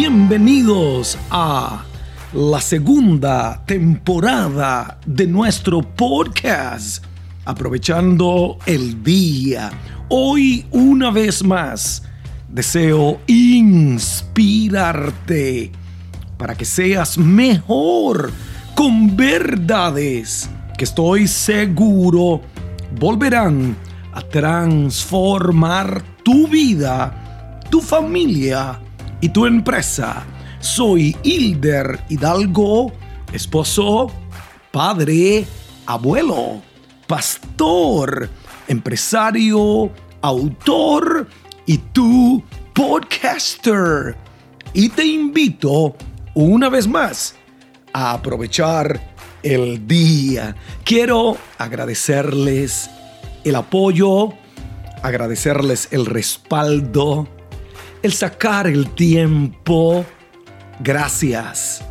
bienvenidos a la segunda temporada de nuestro podcast, aprovechando el día. Hoy una vez más deseo inspirarte para que seas mejor con verdades que estoy seguro volverán a transformar tu vida, tu familia y tu empresa. Soy Hilder Hidalgo, esposo, padre, abuelo, pastor, empresario, autor y tu podcaster. Y te invito una vez más a aprovechar el día. Quiero agradecerles el apoyo, agradecerles el respaldo, el sacar el tiempo. Gracias.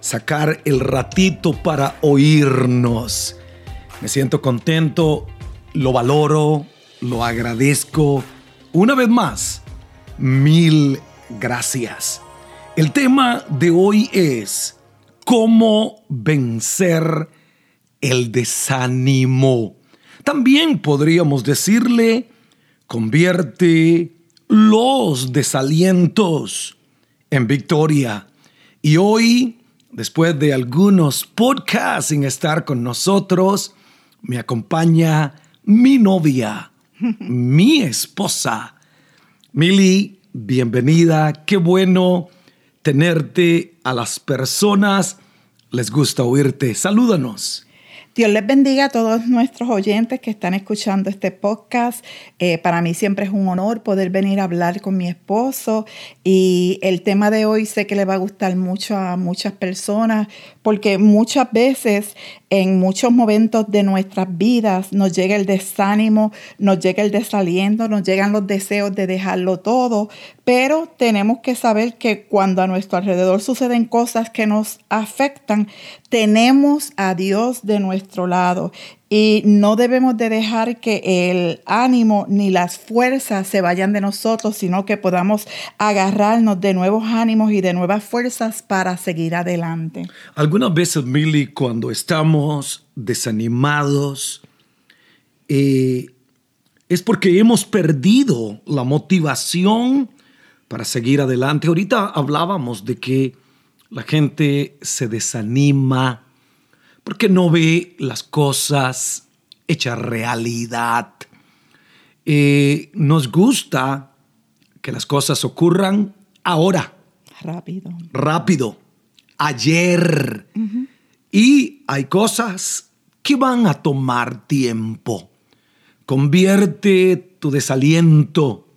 Sacar el ratito para oírnos. Me siento contento, lo valoro, lo agradezco. Una vez más, mil gracias. El tema de hoy es cómo vencer el desánimo. También podríamos decirle, convierte los desalientos en victoria. Y hoy, después de algunos podcasts sin estar con nosotros, me acompaña mi novia, mi esposa. Mili, bienvenida. Qué bueno tenerte a las personas. Les gusta oírte. Salúdanos. Dios les bendiga a todos nuestros oyentes que están escuchando este podcast. Eh, para mí siempre es un honor poder venir a hablar con mi esposo y el tema de hoy sé que le va a gustar mucho a muchas personas porque muchas veces en muchos momentos de nuestras vidas nos llega el desánimo, nos llega el desaliento, nos llegan los deseos de dejarlo todo, pero tenemos que saber que cuando a nuestro alrededor suceden cosas que nos afectan, tenemos a Dios de nuestro lado y no debemos de dejar que el ánimo ni las fuerzas se vayan de nosotros, sino que podamos agarrarnos de nuevos ánimos y de nuevas fuerzas para seguir adelante. Algunas veces, Milly, cuando estamos desanimados, eh, es porque hemos perdido la motivación para seguir adelante. Ahorita hablábamos de que la gente se desanima porque no ve las cosas hechas realidad. Eh, nos gusta que las cosas ocurran ahora. Rápido. Rápido. Ayer. Y hay cosas que van a tomar tiempo. Convierte tu desaliento,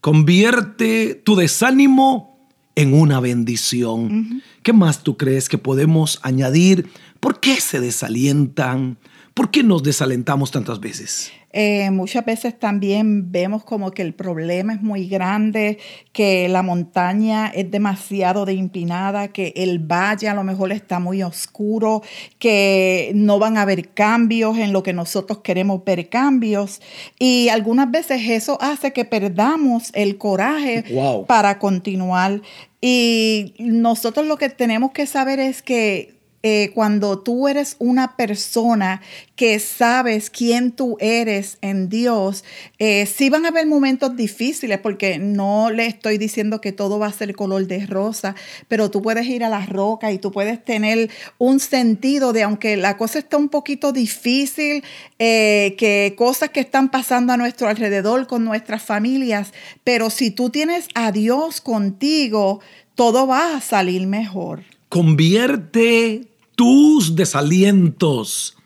convierte tu desánimo en una bendición. ¿Qué más tú crees que podemos añadir ¿Por qué se desalientan? ¿Por qué nos desalentamos tantas veces? Eh, muchas veces también vemos como que el problema es muy grande, que la montaña es demasiado de empinada, que el valle a lo mejor está muy oscuro, que no van a haber cambios en lo que nosotros queremos ver cambios. Y algunas veces eso hace que perdamos el coraje para continuar. Y nosotros lo que tenemos que saber es que eh, cuando tú eres una persona que sabes quién tú eres en Dios, eh, sí van a haber momentos difíciles porque no le estoy diciendo que todo va a ser color de rosa, pero tú puedes ir a las rocas y tú puedes tener un sentido de, aunque la cosa está un poquito difícil, eh, que cosas que están pasando a nuestro alrededor con nuestras familias, pero si tú tienes a Dios contigo, todo va a salir mejor. Convierte tus desalientos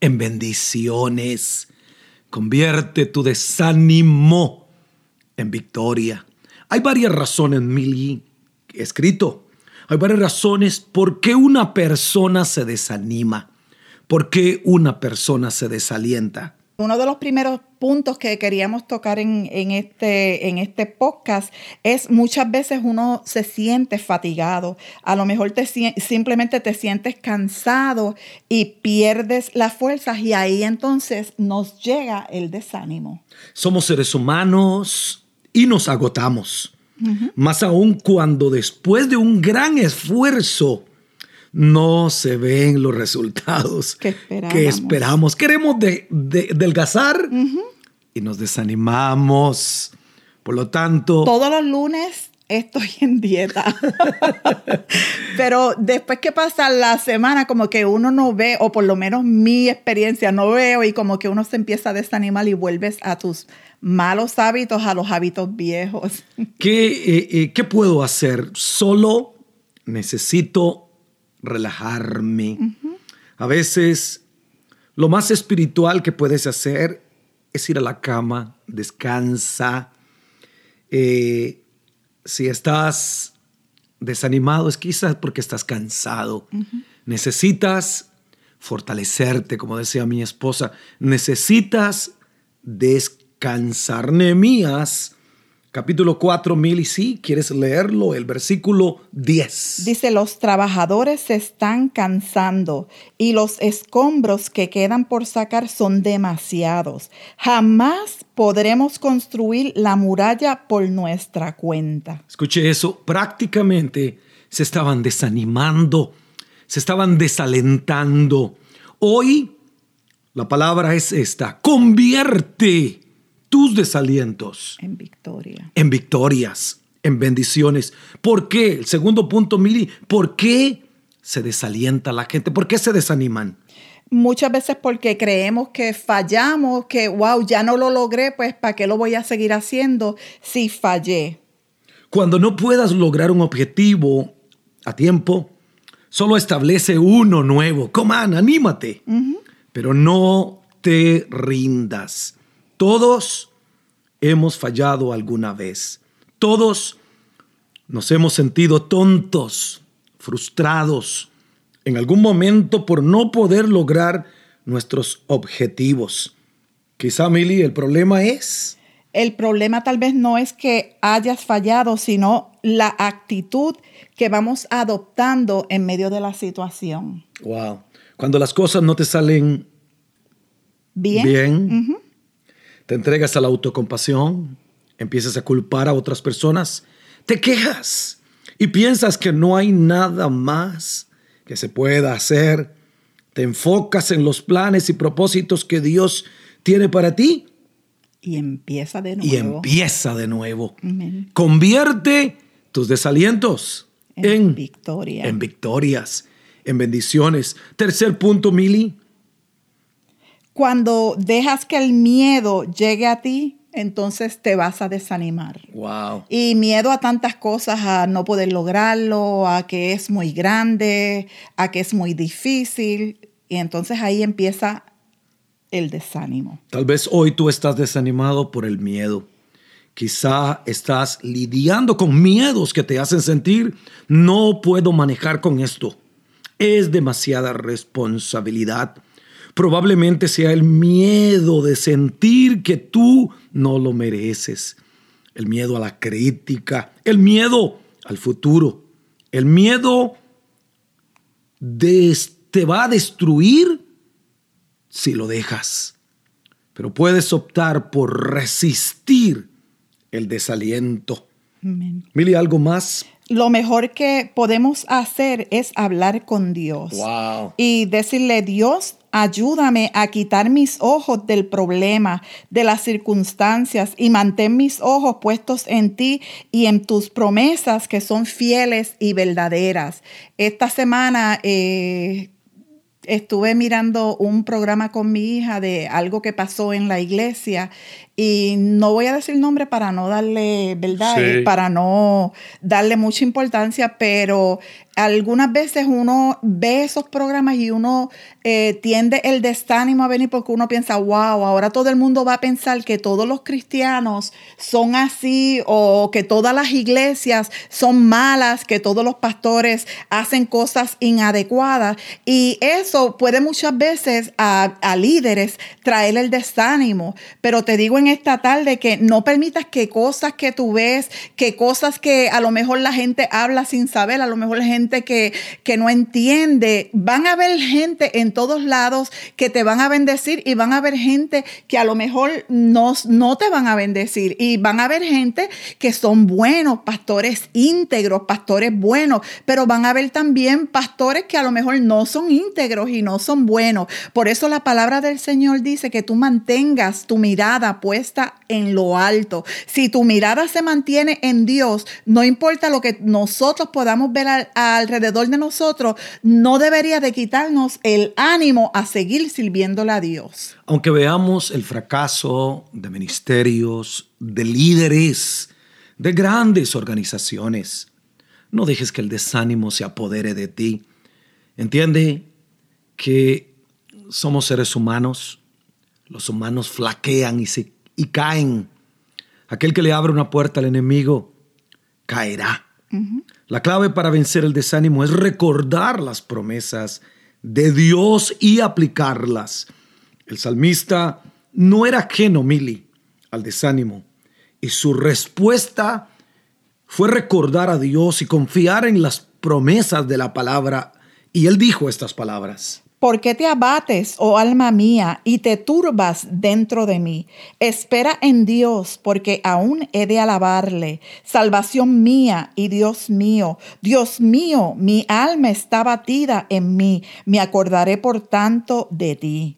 en bendiciones. Convierte tu desánimo en victoria. Hay varias razones, Mili, escrito. Hay varias razones por qué una persona se desanima, por qué una persona se desalienta. Uno de los primeros puntos que queríamos tocar en, este, en este podcast es muchas veces uno se siente fatigado, a lo mejor te, simplemente te sientes cansado y pierdes las fuerzas y ahí entonces nos llega el desánimo. Somos seres humanos y nos agotamos. Más aún cuando después de un gran esfuerzo no se ven los resultados que, esperamos. Queremos de, delgazar y nos desanimamos. Por lo tanto... Todos los lunes estoy en dieta. Pero después que pasa la semana, como que uno no ve, o por lo menos mi experiencia no veo, y como que uno se empieza a desanimar y vuelves a tus malos hábitos, a los hábitos viejos. ¿Qué, eh, eh, ¿qué puedo hacer? Solo necesito relajarme. A veces lo más espiritual que puedes hacer es ir a la cama, descansa. Eh, si estás desanimado es quizás porque estás cansado. Necesitas fortalecerte, como decía mi esposa. Necesitas descansar. Nehemías capítulo 4, mil y si quieres leerlo, el versículo 10. Dice, los trabajadores se están cansando y los escombros que quedan por sacar son demasiados. Jamás podremos construir la muralla por nuestra cuenta. Escuche eso, prácticamente se estaban desanimando, se estaban desalentando. Hoy la palabra es esta, convierte tus desalientos. En victoria. En victorias, en bendiciones. ¿Por qué? El segundo punto, Mili, ¿por qué se desalienta la gente? ¿Por qué se desaniman? Muchas veces porque creemos que fallamos, que wow, ya no lo logré, pues ¿para qué lo voy a seguir haciendo si fallé? Cuando no puedas lograr un objetivo a tiempo, solo establece uno nuevo. Coman, anímate. Pero no te rindas. Todos hemos fallado alguna vez. Todos nos hemos sentido tontos, frustrados en algún momento por no poder lograr nuestros objetivos. Quizá, Mili, el problema es... El problema tal vez no es que hayas fallado, sino la actitud que vamos adoptando en medio de la situación. Wow. Cuando las cosas no te salen bien, bien te entregas a la autocompasión, empiezas a culpar a otras personas, te quejas y piensas que no hay nada más que se pueda hacer, te enfocas en los planes y propósitos que Dios tiene para ti. Y empieza de nuevo. Y empieza de nuevo. Convierte tus desalientos en, victoria. en victorias, en bendiciones. Tercer punto, Mili, cuando dejas que el miedo llegue a ti, entonces te vas a desanimar. Wow. Y miedo a tantas cosas, a no poder lograrlo, a que es muy grande, a que es muy difícil. Y entonces ahí empieza el desánimo. Tal vez hoy tú estás desanimado por el miedo. Quizá estás lidiando con miedos que te hacen sentir, no puedo manejar con esto. Es demasiada responsabilidad probablemente sea el miedo de sentir que tú no lo mereces, el miedo a la crítica, el miedo al futuro, el miedo de, te va a destruir si lo dejas. Pero puedes optar por resistir el desaliento. Mili, ¿algo más? Lo mejor que podemos hacer es hablar con Dios. Y decirle, Dios, Ayúdame a quitar mis ojos del problema, de las circunstancias y mantén mis ojos puestos en ti y en tus promesas que son fieles y verdaderas. Esta semana eh, estuve mirando un programa con mi hija de algo que pasó en la iglesia y no voy a decir nombre para no darle, ¿verdad? Para no darle mucha importancia, pero algunas veces uno ve esos programas y uno eh, tiende el desánimo a venir porque uno piensa, wow, ahora todo el mundo va a pensar que todos los cristianos son así o que todas las iglesias son malas, que todos los pastores hacen cosas inadecuadas. Y eso puede muchas veces a, a líderes traer el desánimo. Pero te digo en esta tarde que no permitas que cosas que tú ves, que cosas que a lo mejor la gente habla sin saber, a lo mejor la gente que, que no entiende. Van a haber gente en todos lados que te van a bendecir y van a haber gente que a lo mejor no, no te van a bendecir. Y van a haber gente que son buenos, pastores íntegros, pastores buenos, pero van a haber también pastores que a lo mejor no son íntegros y no son buenos. Por eso la palabra del Señor dice que tú mantengas tu mirada puesta en lo alto. Si tu mirada se mantiene en Dios, no importa lo que nosotros podamos ver alrededor de nosotros, no debería de quitarnos el ánimo a seguir sirviéndole a Dios. Aunque veamos el fracaso de ministerios, de líderes, de grandes organizaciones, no dejes que el desánimo se apodere de ti. Entiende que somos seres humanos, los humanos flaquean y, se, y caen. Aquel que le abre una puerta al enemigo caerá. La clave para vencer el desánimo es recordar las promesas de Dios y aplicarlas. El salmista no era ajeno, Mili, al desánimo, y su respuesta fue recordar a Dios y confiar en las promesas de la palabra. Y él dijo estas palabras. ¿Por qué te abates, oh alma mía, y te turbas dentro de mí? Espera en Dios, porque aún he de alabarle. Salvación mía y Dios mío. Dios mío, mi alma está batida en mí. Me acordaré por tanto de ti.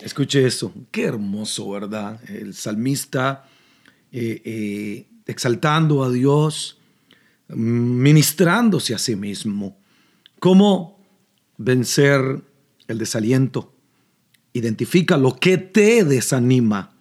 Escuche eso. Qué hermoso, ¿verdad? El salmista eh, eh, exaltando a Dios, ministrándose a sí mismo. ¿Cómo vencer el desaliento. Identifica lo que te desanima.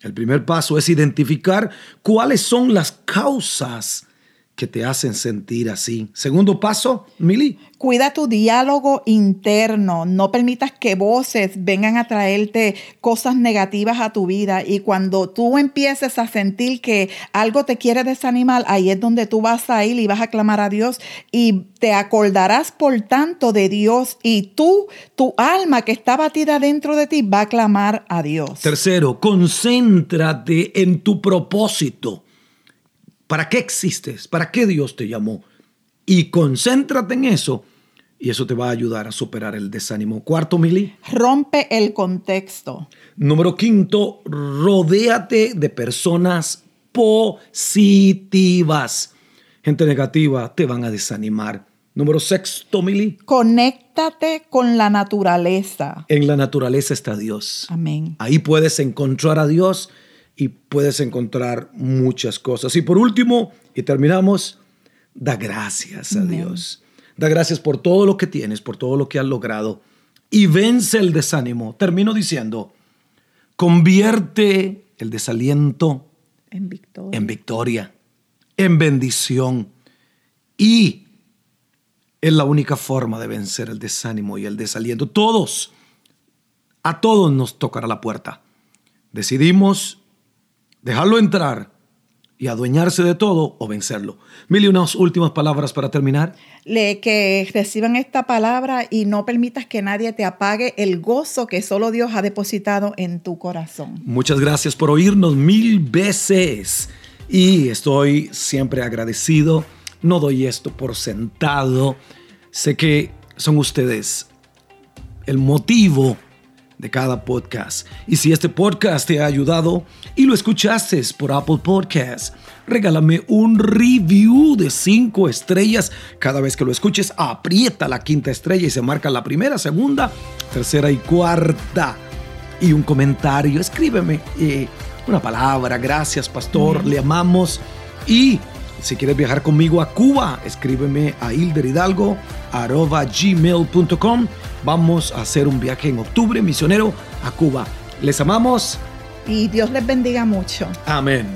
El primer paso es identificar cuáles son las causas que te hacen sentir así. Segundo paso, Mili. Cuida tu diálogo interno, no permitas que voces vengan a traerte cosas negativas a tu vida y cuando tú empieces a sentir que algo te quiere desanimar, ahí es donde tú vas a ir y vas a clamar a Dios y te acordarás por tanto de Dios y tú, tu alma que está batida dentro de ti va a clamar a Dios. Tercero, concéntrate en tu propósito. ¿Para qué existes? ¿Para qué Dios te llamó? Y concéntrate en eso y eso te va a ayudar a superar el desánimo. Cuarto, Mili. Rompe el contexto. Número quinto, rodéate de personas positivas. Gente negativa te van a desanimar. Número sexto, Mili. Conéctate con la naturaleza. En la naturaleza está Dios. Amén. Ahí puedes encontrar a Dios y puedes encontrar muchas cosas. Y por último, y terminamos, da gracias a Dios. Da gracias por todo lo que tienes, por todo lo que has logrado y vence el desánimo. Termino diciendo, convierte el desaliento en victoria, en, victoria, en bendición y es la única forma de vencer el desánimo y el desaliento. Todos, a todos nos tocará la puerta. Decidimos dejarlo entrar y adueñarse de todo o vencerlo. Mil y unas últimas palabras para terminar. Le, que reciban esta palabra y no permitas que nadie te apague el gozo que solo Dios ha depositado en tu corazón. Muchas gracias por oírnos mil veces y estoy siempre agradecido. No doy esto por sentado. Sé que son ustedes el motivo de cada podcast. Y si este podcast te ha ayudado y lo escuchaste por Apple Podcast, regálame un review de 5 estrellas. Cada vez que lo escuches, aprieta la quinta estrella y se marca la primera, segunda, tercera y cuarta. Y un comentario, escríbeme eh, una palabra, gracias pastor, le amamos. Y si quieres viajar conmigo a Cuba, escríbeme a hilderidalgo.gmail.com Vamos a hacer un viaje en octubre misionero a Cuba. Les amamos. Y Dios les bendiga mucho. Amén.